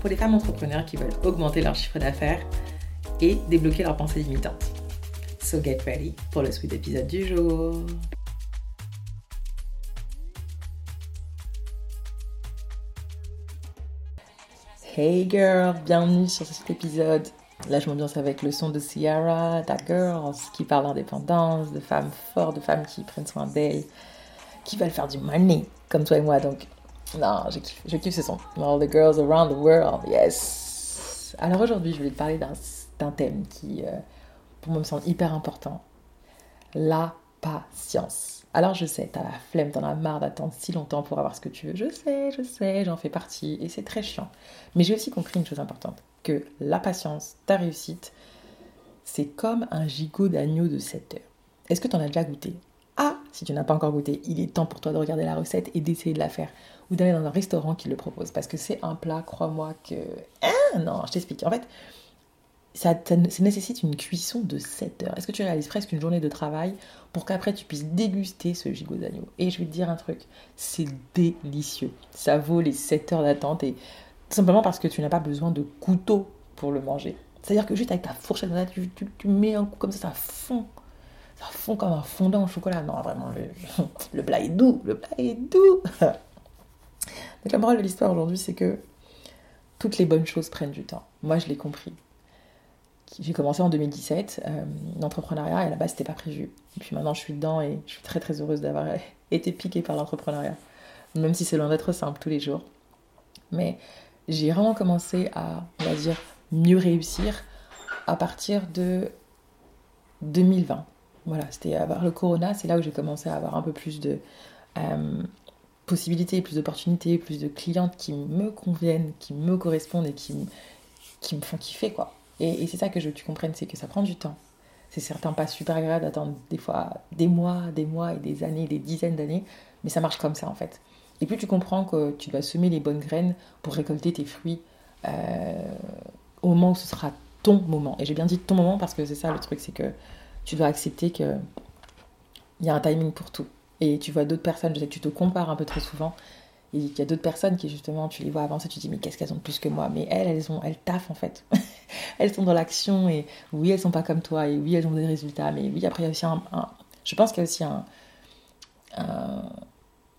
pour les femmes entrepreneurs qui veulent augmenter leur chiffre d'affaires et débloquer leurs pensées limitantes. So get ready pour le sweet épisode du jour. Hey girl, bienvenue sur cet épisode. Là, je m'ambiance avec le son de Ciara, Ta Girls, qui parle d'indépendance, de femmes fortes, de femmes qui prennent soin d'elles, qui veulent faire du money, comme toi et moi. Donc, non, je kiffe, je kiffe ce son. All the girls around the world, yes. Alors aujourd'hui, je voulais te parler d'un thème qui, euh, pour moi, me semble hyper important. La patience. Alors je sais, t'as la flemme, t'en as marre d'attendre si longtemps pour avoir ce que tu veux. Je sais, je sais, j'en fais partie et c'est très chiant. Mais j'ai aussi compris une chose importante, que la patience, ta réussite, c'est comme un gigot d'agneau de 7 heures. Est-ce que tu en as déjà goûté? Si tu n'as pas encore goûté, il est temps pour toi de regarder la recette et d'essayer de la faire ou d'aller dans un restaurant qui le propose. Parce que c'est un plat, crois-moi, que... Ah, non, je t'explique. En fait, ça, nécessite une cuisson de 7 heures. Est-ce que tu réalises presque une journée de travail pour qu'après tu puisses déguster ce gigot d'agneau? Et je vais te dire un truc, c'est délicieux. Ça vaut les 7 heures d'attente et tout simplement parce que tu n'as pas besoin de couteau pour le manger. C'est-à-dire que juste avec ta fourchette, tu, tu, mets un coup comme ça, ça fond. Ça fond comme un fondant au chocolat. Non, vraiment, le, le plat est doux. Le plat est doux. Donc la morale de l'histoire aujourd'hui, c'est que toutes les bonnes choses prennent du temps. Moi, je l'ai compris. J'ai commencé en 2017, euh, l'entrepreneuriat, et à la base, c'était pas prévu. Et puis maintenant, je suis dedans et je suis très très heureuse d'avoir été piquée par l'entrepreneuriat. Même si c'est loin d'être simple tous les jours. Mais j'ai vraiment commencé à, on va dire, mieux réussir à partir de 2020. Voilà, c'était avoir le corona, c'est là où j'ai commencé à avoir un peu plus de, euh, possibilités, plus d'opportunités, plus de clientes qui me conviennent, qui me correspondent et qui, qui me font kiffer, quoi. Et, c'est ça que je veux que tu comprennes, c'est que ça prend du temps. C'est certain pas super agréable d'attendre des fois des mois, des mois et des années, des dizaines d'années, mais ça marche comme ça en fait. Et plus tu comprends que tu dois semer les bonnes graines pour récolter tes fruits euh, au moment où ce sera ton moment. Et j'ai bien dit ton moment parce que c'est ça le truc, c'est que tu dois accepter que il y a un timing pour tout. Et tu vois d'autres personnes, je sais que tu te compares un peu trop souvent. Et il y a d'autres personnes qui, justement, tu les vois avancer, tu te dis, mais qu'est-ce qu'elles ont de plus que moi? Mais elles, elles, ont, elles taffent en fait. elles sont dans l'action et oui, elles sont pas comme toi et oui, elles ont des résultats. Mais oui, après, il y a aussi un. je pense qu'il y a aussi un, un,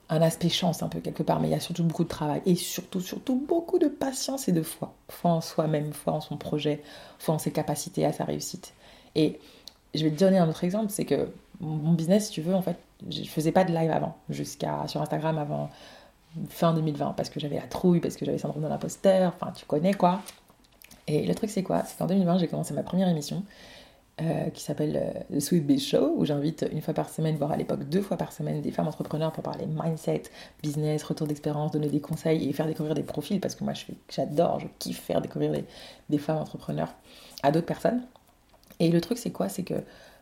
un, aspect chance un peu quelque part, mais il y a surtout beaucoup de travail et surtout, surtout beaucoup de patience et de foi. Foi en soi-même, foi en son projet, foi en ses capacités, à sa réussite. Et je vais te donner un autre exemple, c'est que mon business, si tu veux, en fait, je faisais pas de live avant, jusqu'à sur Instagram avant fin 2020, parce que j'avais la trouille, parce que j'avais syndrome de l'imposteur, enfin tu connais quoi. Et le truc c'est quoi? C'est qu'en 2020 j'ai commencé ma première émission euh, qui s'appelle euh, le Sweet Bee Show, où j'invite une fois par semaine, voire à l'époque deux fois par semaine, des femmes entrepreneurs pour parler mindset, business, retour d'expérience, donner des conseils et faire découvrir des profils, parce que moi j'adore, je kiffe faire découvrir des femmes entrepreneurs à d'autres personnes. Et le truc c'est quoi? C'est que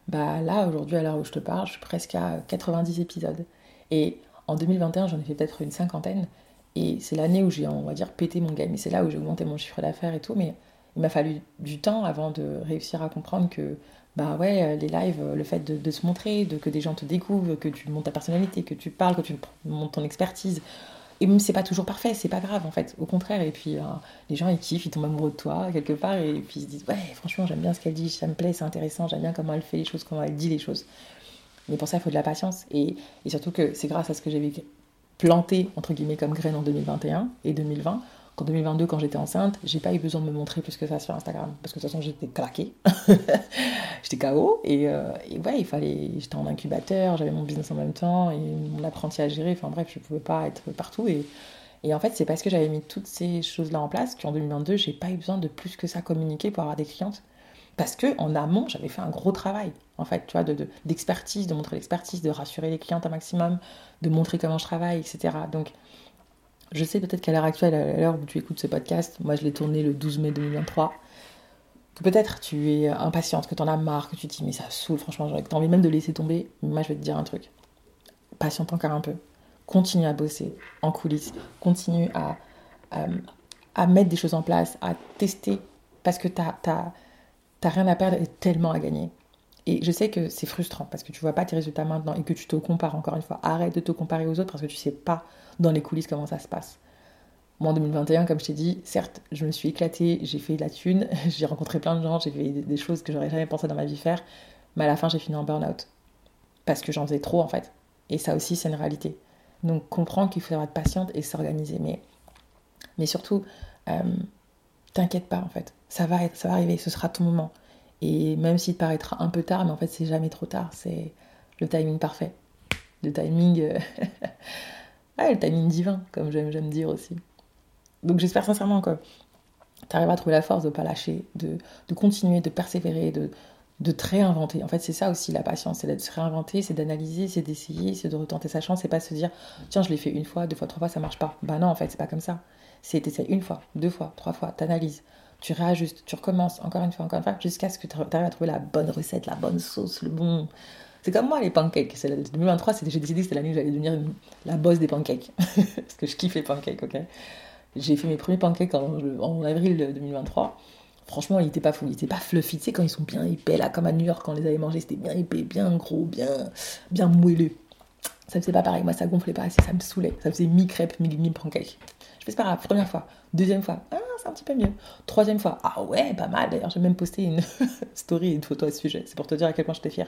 bah là, aujourd'hui, à l'heure où je te parle, je suis presque à 90 épisodes. Et en 2021, j'en ai fait peut-être une cinquantaine. Et c'est l'année où j'ai, on va dire, pété mon game. Et c'est là où j'ai augmenté mon chiffre d'affaires et tout. Mais il m'a fallu du temps avant de réussir à comprendre que, bah ouais, les lives, le fait de, se montrer, de que des gens te découvrent, que tu montes ta personnalité, que tu parles, que tu montes ton expertise, et même c'est pas toujours parfait, c'est pas grave en fait, au contraire. Et puis euh, les gens ils kiffent, ils tombent amoureux de toi quelque part et puis ils se disent ouais franchement j'aime bien ce qu'elle dit, ça me plaît, c'est intéressant, j'aime bien comment elle fait les choses, comment elle dit les choses. Mais pour ça il faut de la patience et, et surtout que c'est grâce à ce que j'avais planté entre guillemets comme graine en 2021 et 2020 en 2022, quand j'étais enceinte, j'ai pas eu besoin de me montrer plus que ça sur Instagram. Parce que de toute façon, j'étais claquée. j'étais KO. Et, euh, et, ouais, il fallait. J'étais en incubateur, j'avais mon business en même temps et mon apprenti à gérer. Enfin bref, je pouvais pas être partout. Et, et en fait, c'est parce que j'avais mis toutes ces choses-là en place qu'en 2022, j'ai pas eu besoin de plus que ça communiquer pour avoir des clientes. Parce que en amont, j'avais fait un gros travail, en fait, tu vois, d'expertise, de, de montrer l'expertise, de rassurer les clientes un maximum, de montrer comment je travaille, etc. Donc, je sais peut-être qu'à l'heure actuelle, à l'heure où tu écoutes ce podcast, moi je l'ai tourné le 12 mai 2023. que peut-être tu es impatiente, que tu en as marre, que tu te dis mais ça saoule, franchement, j'aurais envie même de laisser tomber. Moi, je vais te dire un truc. Patiente encore un peu. Continue à bosser en coulisses. Continue à, à, mettre des choses en place, à tester, parce que tu n'as rien à perdre et tellement à gagner. Et je sais que c'est frustrant parce que tu vois pas tes résultats maintenant et que tu te compares encore une fois. Arrête de te comparer aux autres parce que tu sais pas dans les coulisses comment ça se passe. Moi, en 2021, comme je t'ai dit, certes, je me suis éclatée, j'ai fait de la thune, j'ai rencontré plein de gens, j'ai fait des choses que j'aurais jamais pensé dans ma vie faire, mais à la fin, j'ai fini en burn-out. Parce que j'en faisais trop, en fait. Et ça aussi, c'est une réalité. Donc, comprends qu'il faudra être patiente et s'organiser. Mais, mais surtout, euh, t'inquiète pas, en fait. Ça va, être, ça va arriver, ce sera ton moment. Et même s'il te paraîtra un peu tard, mais en fait, c'est jamais trop tard. C'est le timing parfait. Le timing. Euh, le timing divin, comme j'aime dire aussi. Donc, j'espère sincèrement que tu arriveras à trouver la force de ne pas lâcher, de, continuer, de persévérer, de, te réinventer. En fait, c'est ça aussi la patience, c'est de se réinventer, c'est d'analyser, c'est d'essayer, c'est de retenter sa chance, c'est pas se dire tiens, je l'ai fait une fois, deux fois, trois fois, ça marche pas. Bah non, en fait, c'est pas comme ça. C'est t'essayes une fois, deux fois, trois fois, t'analyses, tu réajustes, tu recommences encore une fois, encore une fois, jusqu'à ce que tu arrives à trouver la bonne recette, la bonne sauce, le bon. C'est comme moi les pancakes. C'est 2023, j'ai décidé que c'était l'année où j'allais devenir la boss des pancakes. Parce que je kiffe les pancakes, ok J'ai fait mes premiers pancakes en, en avril 2023. Franchement, il était pas fou, il était pas fluffy. Tu sais, quand ils sont bien épais, là, comme à New York, quand on les avait mangés, c'était bien épais, bien gros, bien, bien moelleux. Ça faisait pas pareil, moi, ça gonflait pas assez, ça me saoulait. Ça faisait mi-crêpe, mi-pancake. Je fais pas grave, première fois. Deuxième fois, ah, c'est un petit peu mieux. Troisième fois, ah ouais, pas mal. D'ailleurs, j'ai même posté une story une photo à ce sujet. C'est pour te dire à quel point j'étais fière.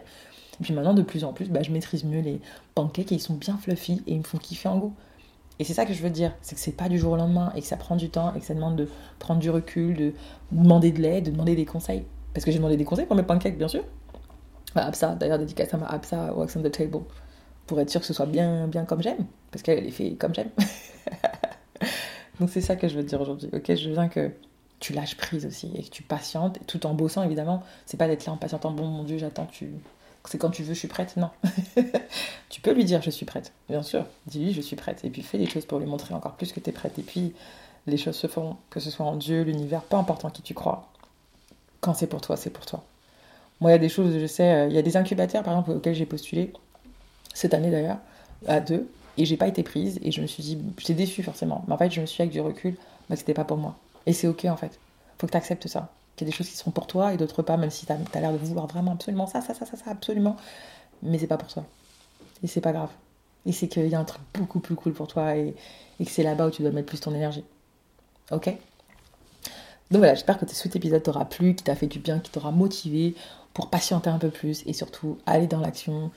Et puis maintenant, de plus en plus, bah, je maîtrise mieux les pancakes et ils sont bien fluffy et ils me font kiffer en goût. Et c'est ça que je veux dire, c'est que c'est pas du jour au lendemain et que ça prend du temps et que ça demande de prendre du recul, de demander de l'aide, de demander des conseils. Parce que j'ai demandé des conseils pour mes pancakes, bien sûr. À Absa, d'ailleurs, dédicace à ma Absa, Wax on the Table, pour être sûr que ce soit bien, bien comme j'aime. Parce qu'elle est fait comme j'aime. Donc c'est ça que je veux te dire aujourd'hui. Ok, je veux que tu lâches prise aussi et que tu patientes, tout en bossant évidemment. C'est pas d'être là en patientant, bon mon Dieu, j'attends, tu. C'est quand tu veux, je suis prête. Non. tu peux lui dire, je suis prête, bien sûr. Dis-lui, je suis prête. Et puis fais des choses pour lui montrer encore plus que tu es prête. Et puis les choses se font, que ce soit en Dieu, l'univers, peu importe en qui tu crois. Quand c'est pour toi, c'est pour toi. Moi, il y a des choses, je sais, euh, il y a des incubateurs par exemple auxquels j'ai postulé, cette année d'ailleurs, à deux. Et j'ai pas été prise et je me suis dit, j'étais déçue forcément. Mais en fait, je me suis dit avec du recul, bah, c'était pas pour moi. Et c'est ok en fait. Faut que tu acceptes ça. Qu'il y a des choses qui sont pour toi et d'autres pas, même si tu as, l'air de vouloir vraiment absolument ça, ça, ça, ça, ça, absolument. Mais c'est pas pour toi. Et c'est pas grave. Et c'est qu'il y a un truc beaucoup plus cool pour toi et, que c'est là-bas où tu dois mettre plus ton énergie. Ok? Donc voilà, j'espère que cet épisode t'aura plu, qui t'a fait du bien, qui t'aura motivé pour patienter un peu plus et surtout aller dans l'action,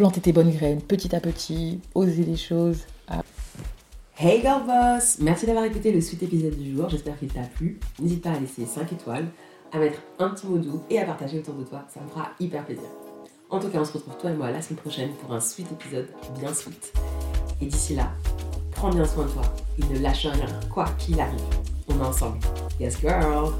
planter tes bonnes graines petit à petit, oser les choses. Hey girl boss Merci d'avoir écouté le suite épisode du jour, j'espère qu'il t'a plu. N'hésite pas à laisser 5 étoiles, à mettre un petit mot doux et à partager autour de toi, ça me fera hyper plaisir. En tout cas, on se retrouve toi et moi la semaine prochaine pour un suite épisode bien sweet. Et d'ici là, prends bien soin de toi et ne lâche rien, quoi qu'il arrive. On est ensemble. Yes girl